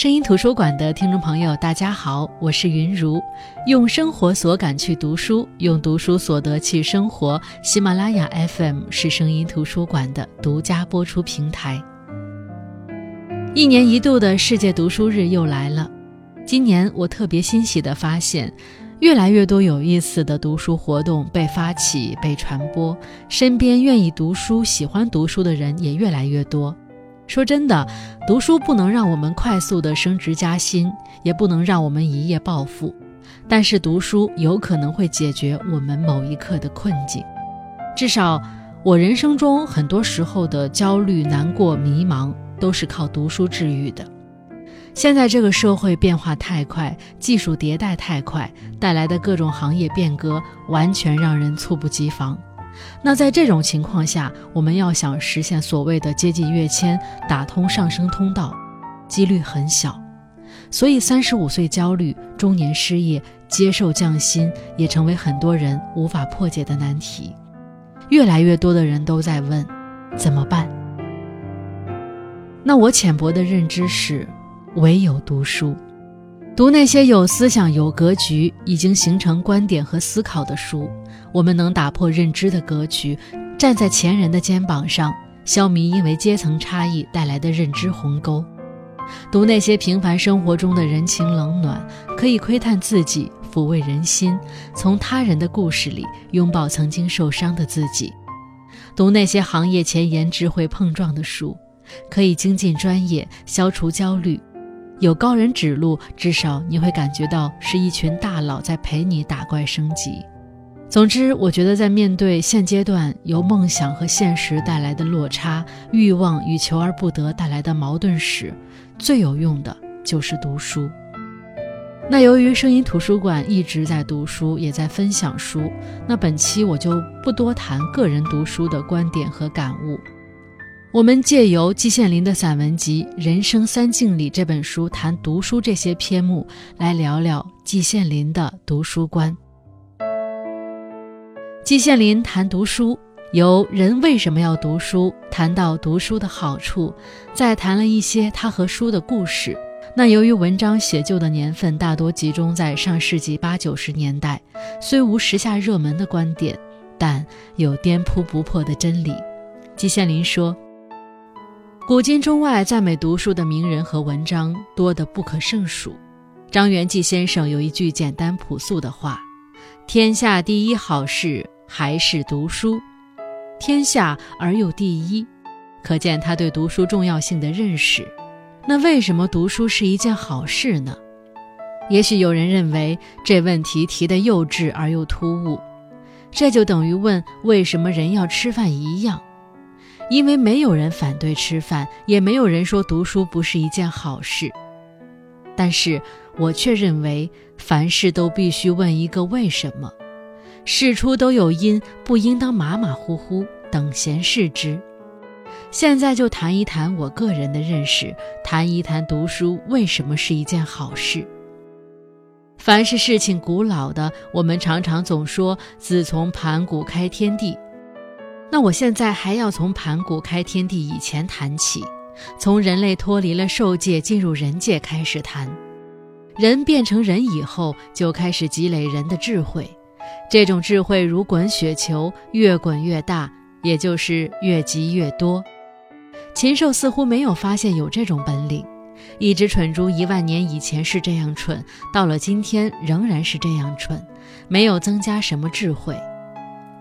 声音图书馆的听众朋友，大家好，我是云如。用生活所感去读书，用读书所得去生活。喜马拉雅 FM 是声音图书馆的独家播出平台。一年一度的世界读书日又来了，今年我特别欣喜地发现，越来越多有意思的读书活动被发起、被传播，身边愿意读书、喜欢读书的人也越来越多。说真的，读书不能让我们快速的升职加薪，也不能让我们一夜暴富，但是读书有可能会解决我们某一刻的困境。至少，我人生中很多时候的焦虑、难过、迷茫，都是靠读书治愈的。现在这个社会变化太快，技术迭代太快，带来的各种行业变革，完全让人猝不及防。那在这种情况下，我们要想实现所谓的阶级跃迁、打通上升通道，几率很小。所以，三十五岁焦虑、中年失业、接受降薪，也成为很多人无法破解的难题。越来越多的人都在问：怎么办？那我浅薄的认知是，唯有读书。读那些有思想、有格局、已经形成观点和思考的书，我们能打破认知的格局，站在前人的肩膀上，消弭因为阶层差异带来的认知鸿沟。读那些平凡生活中的人情冷暖，可以窥探自己，抚慰人心，从他人的故事里拥抱曾经受伤的自己。读那些行业前沿、智慧碰撞的书，可以精进专业，消除焦虑。有高人指路，至少你会感觉到是一群大佬在陪你打怪升级。总之，我觉得在面对现阶段由梦想和现实带来的落差、欲望与求而不得带来的矛盾时，最有用的就是读书。那由于声音图书馆一直在读书，也在分享书，那本期我就不多谈个人读书的观点和感悟。我们借由季羡林的散文集《人生三境里》这本书谈读书这些篇目，来聊聊季羡林的读书观。季羡林谈读书，由人为什么要读书谈到读书的好处，再谈了一些他和书的故事。那由于文章写就的年份大多集中在上世纪八九十年代，虽无时下热门的观点，但有颠扑不破的真理。季羡林说。古今中外赞美读书的名人和文章多得不可胜数。张元济先生有一句简单朴素的话：“天下第一好事还是读书。”天下而又第一，可见他对读书重要性的认识。那为什么读书是一件好事呢？也许有人认为这问题提得幼稚而又突兀，这就等于问为什么人要吃饭一样。因为没有人反对吃饭，也没有人说读书不是一件好事，但是我却认为凡事都必须问一个为什么，事出都有因，不应当马马虎虎等闲视之。现在就谈一谈我个人的认识，谈一谈读书为什么是一件好事。凡是事情古老的，我们常常总说自从盘古开天地。那我现在还要从盘古开天地以前谈起，从人类脱离了兽界进入人界开始谈。人变成人以后，就开始积累人的智慧，这种智慧如滚雪球，越滚越大，也就是越积越多。禽兽似乎没有发现有这种本领，一只蠢猪一万年以前是这样蠢，到了今天仍然是这样蠢，没有增加什么智慧。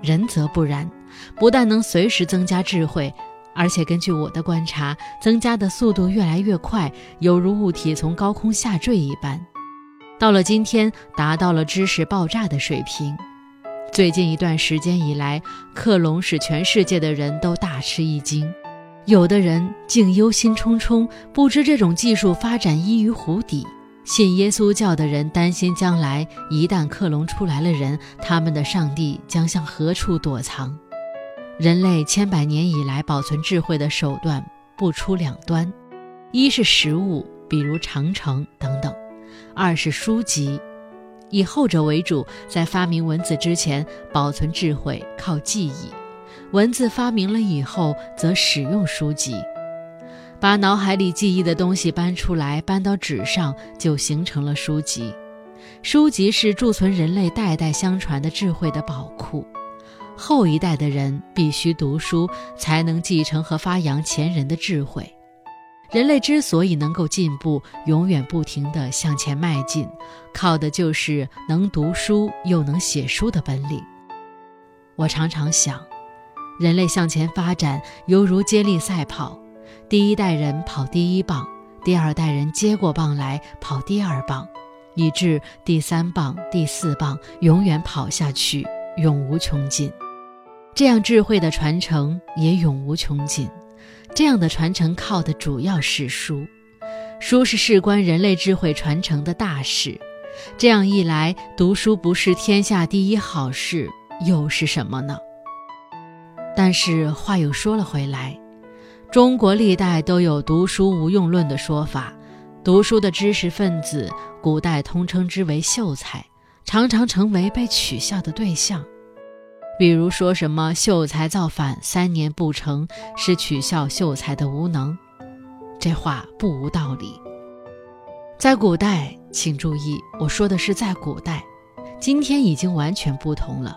人则不然。不但能随时增加智慧，而且根据我的观察，增加的速度越来越快，犹如物体从高空下坠一般。到了今天，达到了知识爆炸的水平。最近一段时间以来，克隆使全世界的人都大吃一惊，有的人竟忧心忡忡，不知这种技术发展依于湖底。信耶稣教的人担心，将来一旦克隆出来了人，他们的上帝将向何处躲藏？人类千百年以来保存智慧的手段不出两端：一是食物，比如长城等等；二是书籍，以后者为主。在发明文字之前，保存智慧靠记忆；文字发明了以后，则使用书籍。把脑海里记忆的东西搬出来，搬到纸上，就形成了书籍。书籍是贮存人类代代相传的智慧的宝库，后一代的人必须读书，才能继承和发扬前人的智慧。人类之所以能够进步，永远不停地向前迈进，靠的就是能读书又能写书的本领。我常常想，人类向前发展犹如接力赛跑，第一代人跑第一棒，第二代人接过棒来跑第二棒。以致第三棒、第四棒永远跑下去，永无穷尽。这样智慧的传承也永无穷尽。这样的传承靠的主要是书，书是事关人类智慧传承的大事。这样一来，读书不是天下第一好事，又是什么呢？但是话又说了回来，中国历代都有“读书无用论”的说法。读书的知识分子，古代通称之为秀才，常常成为被取笑的对象。比如说什么“秀才造反三年不成”，是取笑秀才的无能。这话不无道理。在古代，请注意，我说的是在古代，今天已经完全不同了。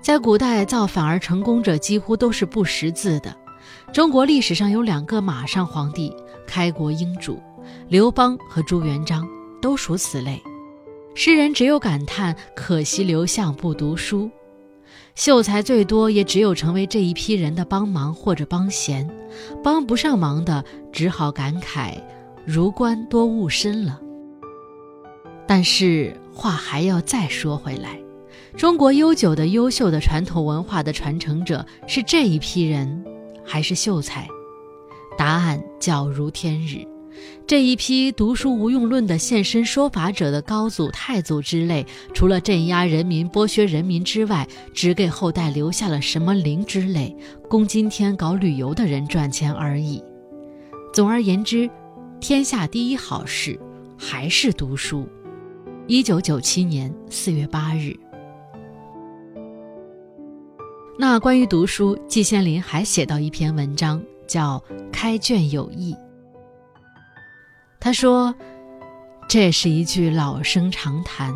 在古代，造反而成功者几乎都是不识字的。中国历史上有两个马上皇帝，开国英主。刘邦和朱元璋都属此类，世人只有感叹可惜刘向不读书。秀才最多也只有成为这一批人的帮忙或者帮闲，帮不上忙的只好感慨儒官多误身了。但是话还要再说回来，中国悠久的优秀的传统文化的传承者是这一批人，还是秀才？答案较如天日。这一批读书无用论的现身说法者的高祖、太祖之类，除了镇压人民、剥削人民之外，只给后代留下了什么灵之类，供今天搞旅游的人赚钱而已。总而言之，天下第一好事还是读书。一九九七年四月八日。那关于读书，季羡林还写到一篇文章，叫《开卷有益》。他说：“这是一句老生常谈。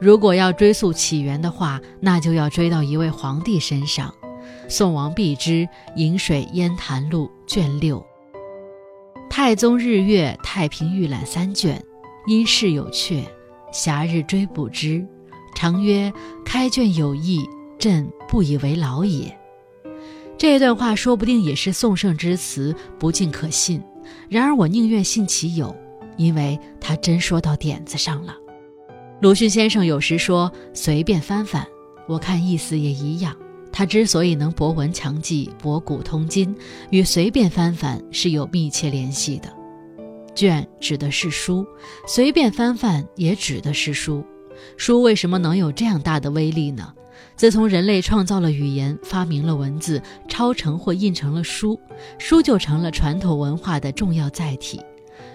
如果要追溯起源的话，那就要追到一位皇帝身上。宋王毕之《饮水焉谈录》卷六，《太宗日月太平御览》三卷，因事有阙，暇日追补之。常曰：开卷有益，朕不以为劳也。这段话说不定也是宋圣之词，不尽可信。”然而我宁愿信其有，因为他真说到点子上了。鲁迅先生有时说“随便翻翻”，我看意思也一样。他之所以能博闻强记、博古通今，与随便翻翻是有密切联系的。卷指的是书，随便翻翻也指的是书。书为什么能有这样大的威力呢？自从人类创造了语言，发明了文字，抄成或印成了书，书就成了传统文化的重要载体。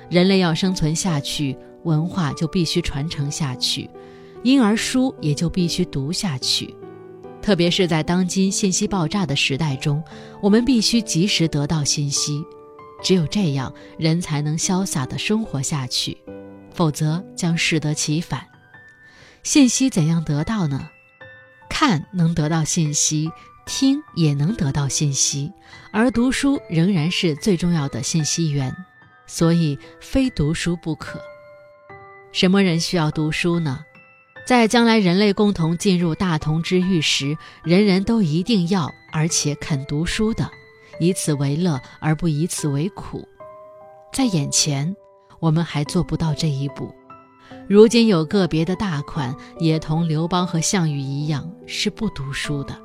人类要生存下去，文化就必须传承下去，因而书也就必须读下去。特别是在当今信息爆炸的时代中，我们必须及时得到信息，只有这样，人才能潇洒地生活下去，否则将适得其反。信息怎样得到呢？看能得到信息，听也能得到信息，而读书仍然是最重要的信息源，所以非读书不可。什么人需要读书呢？在将来人类共同进入大同之域时，人人都一定要而且肯读书的，以此为乐而不以此为苦。在眼前，我们还做不到这一步。如今有个别的大款也同刘邦和项羽一样是不读书的，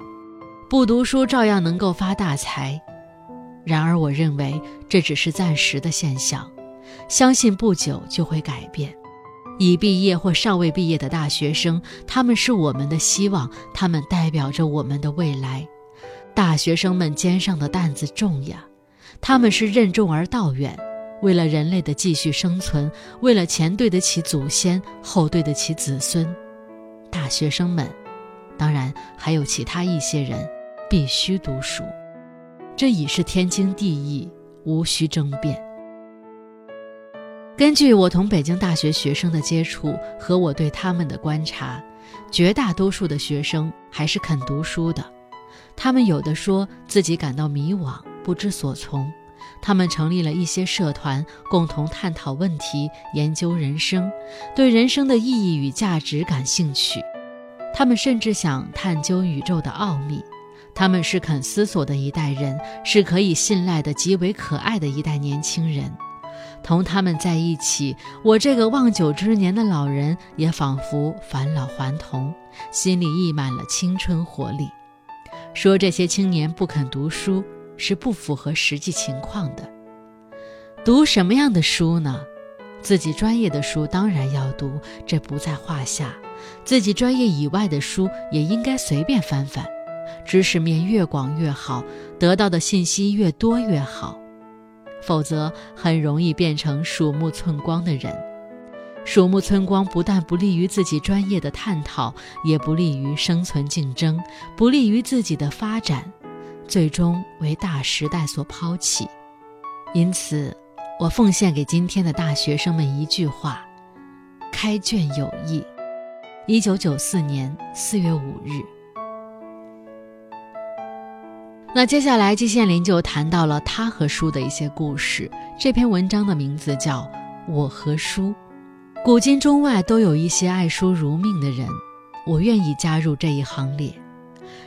不读书照样能够发大财。然而，我认为这只是暂时的现象，相信不久就会改变。已毕业或尚未毕业的大学生，他们是我们的希望，他们代表着我们的未来。大学生们肩上的担子重呀，他们是任重而道远。为了人类的继续生存，为了前对得起祖先，后对得起子孙，大学生们，当然还有其他一些人，必须读书，这已是天经地义，无需争辩。根据我同北京大学学生的接触和我对他们的观察，绝大多数的学生还是肯读书的。他们有的说自己感到迷惘，不知所从。他们成立了一些社团，共同探讨问题，研究人生，对人生的意义与价值感兴趣。他们甚至想探究宇宙的奥秘。他们是肯思索的一代人，是可以信赖的、极为可爱的一代年轻人。同他们在一起，我这个望九之年的老人也仿佛返老还童，心里溢满了青春活力。说这些青年不肯读书是不符合实际情况的。读什么样的书呢？自己专业的书当然要读，这不在话下。自己专业以外的书也应该随便翻翻，知识面越广越好，得到的信息越多越好。否则很容易变成鼠目寸光的人，鼠目寸光不但不利于自己专业的探讨，也不利于生存竞争，不利于自己的发展，最终为大时代所抛弃。因此，我奉献给今天的大学生们一句话：开卷有益。一九九四年四月五日。那接下来季羡林就谈到了他和书的一些故事。这篇文章的名字叫《我和书》。古今中外都有一些爱书如命的人，我愿意加入这一行列。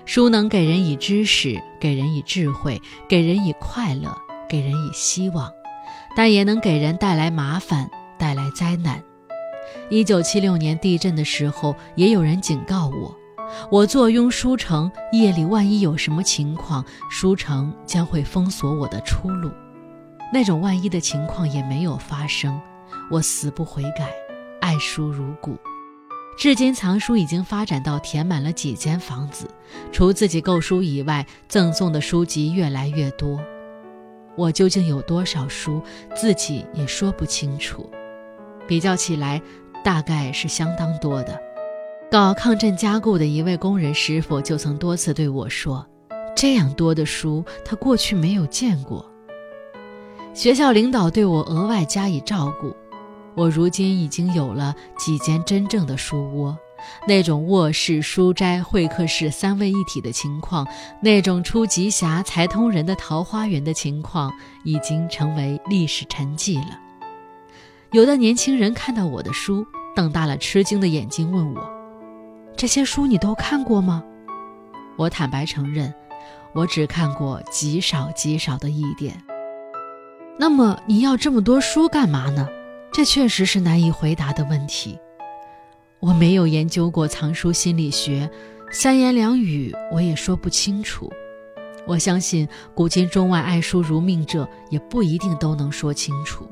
书能给人以知识，给人以智慧，给人以快乐，给人以希望，但也能给人带来麻烦，带来灾难。一九七六年地震的时候，也有人警告我。我坐拥书城，夜里万一有什么情况，书城将会封锁我的出路。那种万一的情况也没有发生，我死不悔改，爱书如故。至今藏书已经发展到填满了几间房子，除自己购书以外，赠送的书籍越来越多。我究竟有多少书，自己也说不清楚。比较起来，大概是相当多的。搞抗震加固的一位工人师傅就曾多次对我说：“这样多的书，他过去没有见过。”学校领导对我额外加以照顾，我如今已经有了几间真正的书窝。那种卧室、书斋、会客室三位一体的情况，那种出极侠才通人的桃花源的情况，已经成为历史沉寂了。有的年轻人看到我的书，瞪大了吃惊的眼睛问我。这些书你都看过吗？我坦白承认，我只看过极少极少的一点。那么你要这么多书干嘛呢？这确实是难以回答的问题。我没有研究过藏书心理学，三言两语我也说不清楚。我相信古今中外爱书如命者也不一定都能说清楚，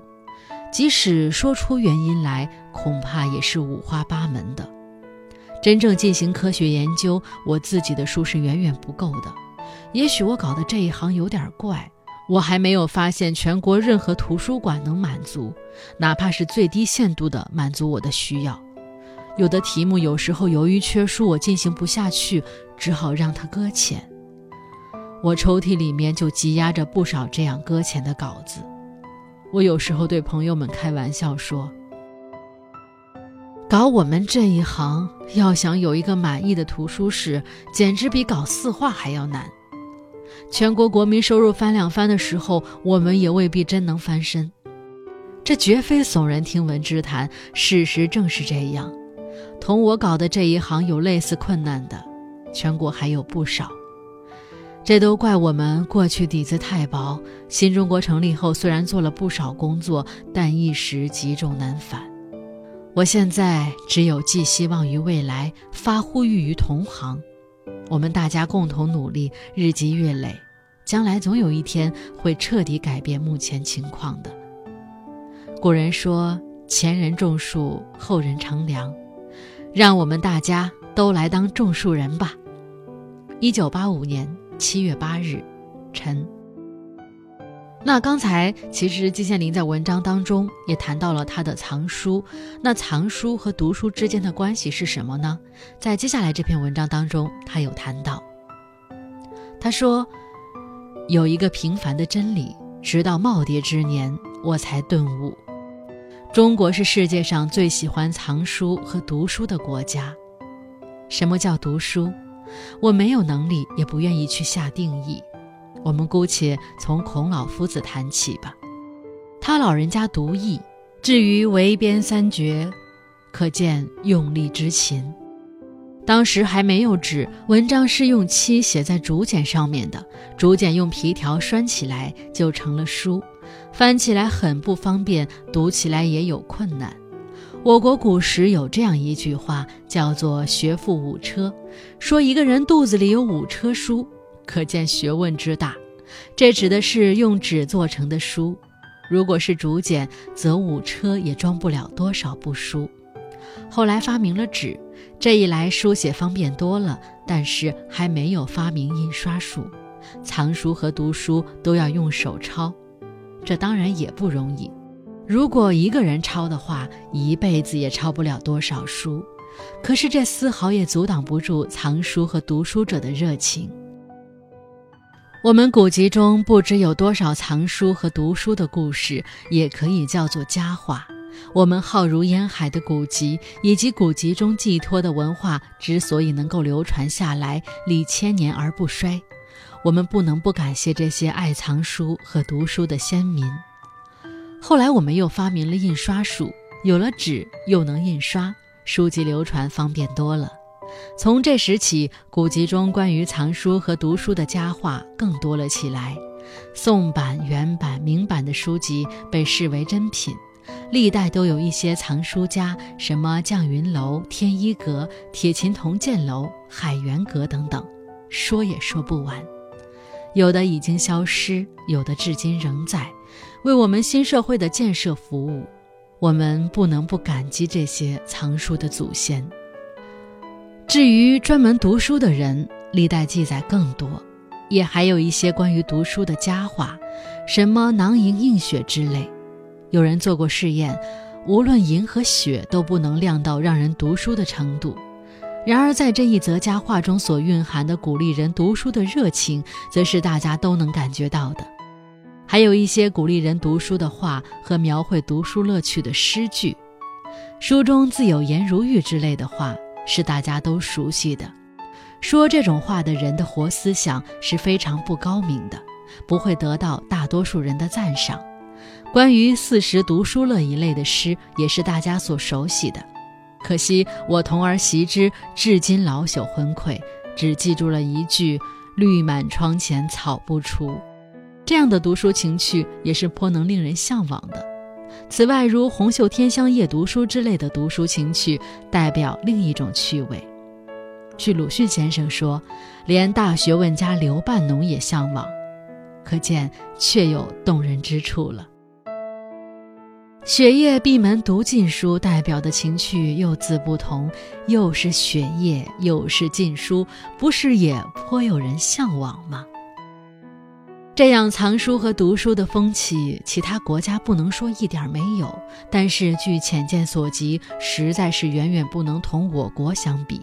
即使说出原因来，恐怕也是五花八门的。真正进行科学研究，我自己的书是远远不够的。也许我搞的这一行有点怪，我还没有发现全国任何图书馆能满足，哪怕是最低限度的满足我的需要。有的题目有时候由于缺书，我进行不下去，只好让它搁浅。我抽屉里面就积压着不少这样搁浅的稿子。我有时候对朋友们开玩笑说。搞我们这一行，要想有一个满意的图书室，简直比搞四化还要难。全国国民收入翻两番的时候，我们也未必真能翻身。这绝非耸人听闻之谈，事实正是这样。同我搞的这一行有类似困难的，全国还有不少。这都怪我们过去底子太薄。新中国成立后，虽然做了不少工作，但一时积重难返。我现在只有寄希望于未来，发呼吁于同行，我们大家共同努力，日积月累，将来总有一天会彻底改变目前情况的。古人说：“前人种树，后人乘凉。”让我们大家都来当种树人吧。一九八五年七月八日，晨。那刚才其实季羡林在文章当中也谈到了他的藏书，那藏书和读书之间的关系是什么呢？在接下来这篇文章当中，他有谈到。他说，有一个平凡的真理，直到耄耋之年，我才顿悟：中国是世界上最喜欢藏书和读书的国家。什么叫读书？我没有能力，也不愿意去下定义。我们姑且从孔老夫子谈起吧。他老人家读易，至于围边三绝，可见用力之勤。当时还没有纸，文章是用漆写在竹简上面的，竹简用皮条拴起来就成了书，翻起来很不方便，读起来也有困难。我国古时有这样一句话，叫做“学富五车”，说一个人肚子里有五车书，可见学问之大。这指的是用纸做成的书，如果是竹简，则五车也装不了多少部书。后来发明了纸。这一来，书写方便多了，但是还没有发明印刷术，藏书和读书都要用手抄，这当然也不容易。如果一个人抄的话，一辈子也抄不了多少书。可是这丝毫也阻挡不住藏书和读书者的热情。我们古籍中不知有多少藏书和读书的故事，也可以叫做佳话。我们浩如烟海的古籍，以及古籍中寄托的文化，之所以能够流传下来，历千年而不衰，我们不能不感谢这些爱藏书和读书的先民。后来，我们又发明了印刷术，有了纸，又能印刷，书籍流传方便多了。从这时起，古籍中关于藏书和读书的佳话更多了起来。宋版、元版、明版的书籍被视为珍品。历代都有一些藏书家，什么绛云楼、天一阁、铁琴铜剑楼、海源阁等等，说也说不完。有的已经消失，有的至今仍在，为我们新社会的建设服务。我们不能不感激这些藏书的祖先。至于专门读书的人，历代记载更多，也还有一些关于读书的佳话，什么囊萤映雪之类。有人做过试验，无论银和雪都不能亮到让人读书的程度。然而，在这一则佳话中所蕴含的鼓励人读书的热情，则是大家都能感觉到的。还有一些鼓励人读书的话和描绘读书乐趣的诗句，书中自有颜如玉之类的话，是大家都熟悉的。说这种话的人的活思想是非常不高明的，不会得到大多数人的赞赏。关于“四时读书乐”一类的诗，也是大家所熟悉的。可惜我童儿习之，至今老朽昏聩，只记住了一句“绿满窗前草不除”。这样的读书情趣也是颇能令人向往的。此外，如“红袖添香夜读书”之类的读书情趣，代表另一种趣味。据鲁迅先生说，连大学问家刘半农也向往，可见确有动人之处了。雪夜闭门读禁书，代表的情趣又自不同，又是雪夜，又是禁书，不是也颇有人向往吗？这样藏书和读书的风气，其他国家不能说一点没有，但是据浅见所及，实在是远远不能同我国相比。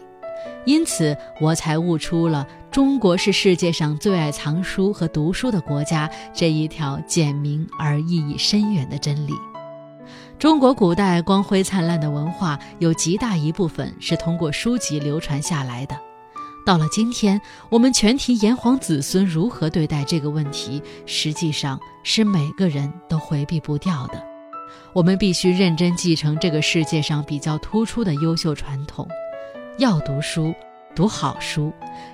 因此，我才悟出了中国是世界上最爱藏书和读书的国家这一条简明而意义深远的真理。中国古代光辉灿烂的文化，有极大一部分是通过书籍流传下来的。到了今天，我们全体炎黄子孙如何对待这个问题，实际上是每个人都回避不掉的。我们必须认真继承这个世界上比较突出的优秀传统，要读书，读好书。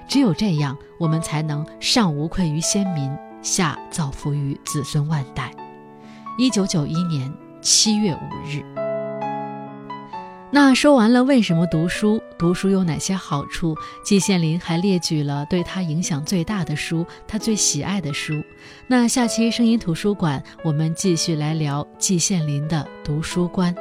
只有这样，我们才能上无愧于先民，下造福于子孙万代。一九九一年。七月五日。那说完了为什么读书，读书有哪些好处？季羡林还列举了对他影响最大的书，他最喜爱的书。那下期声音图书馆，我们继续来聊季羡林的读书观。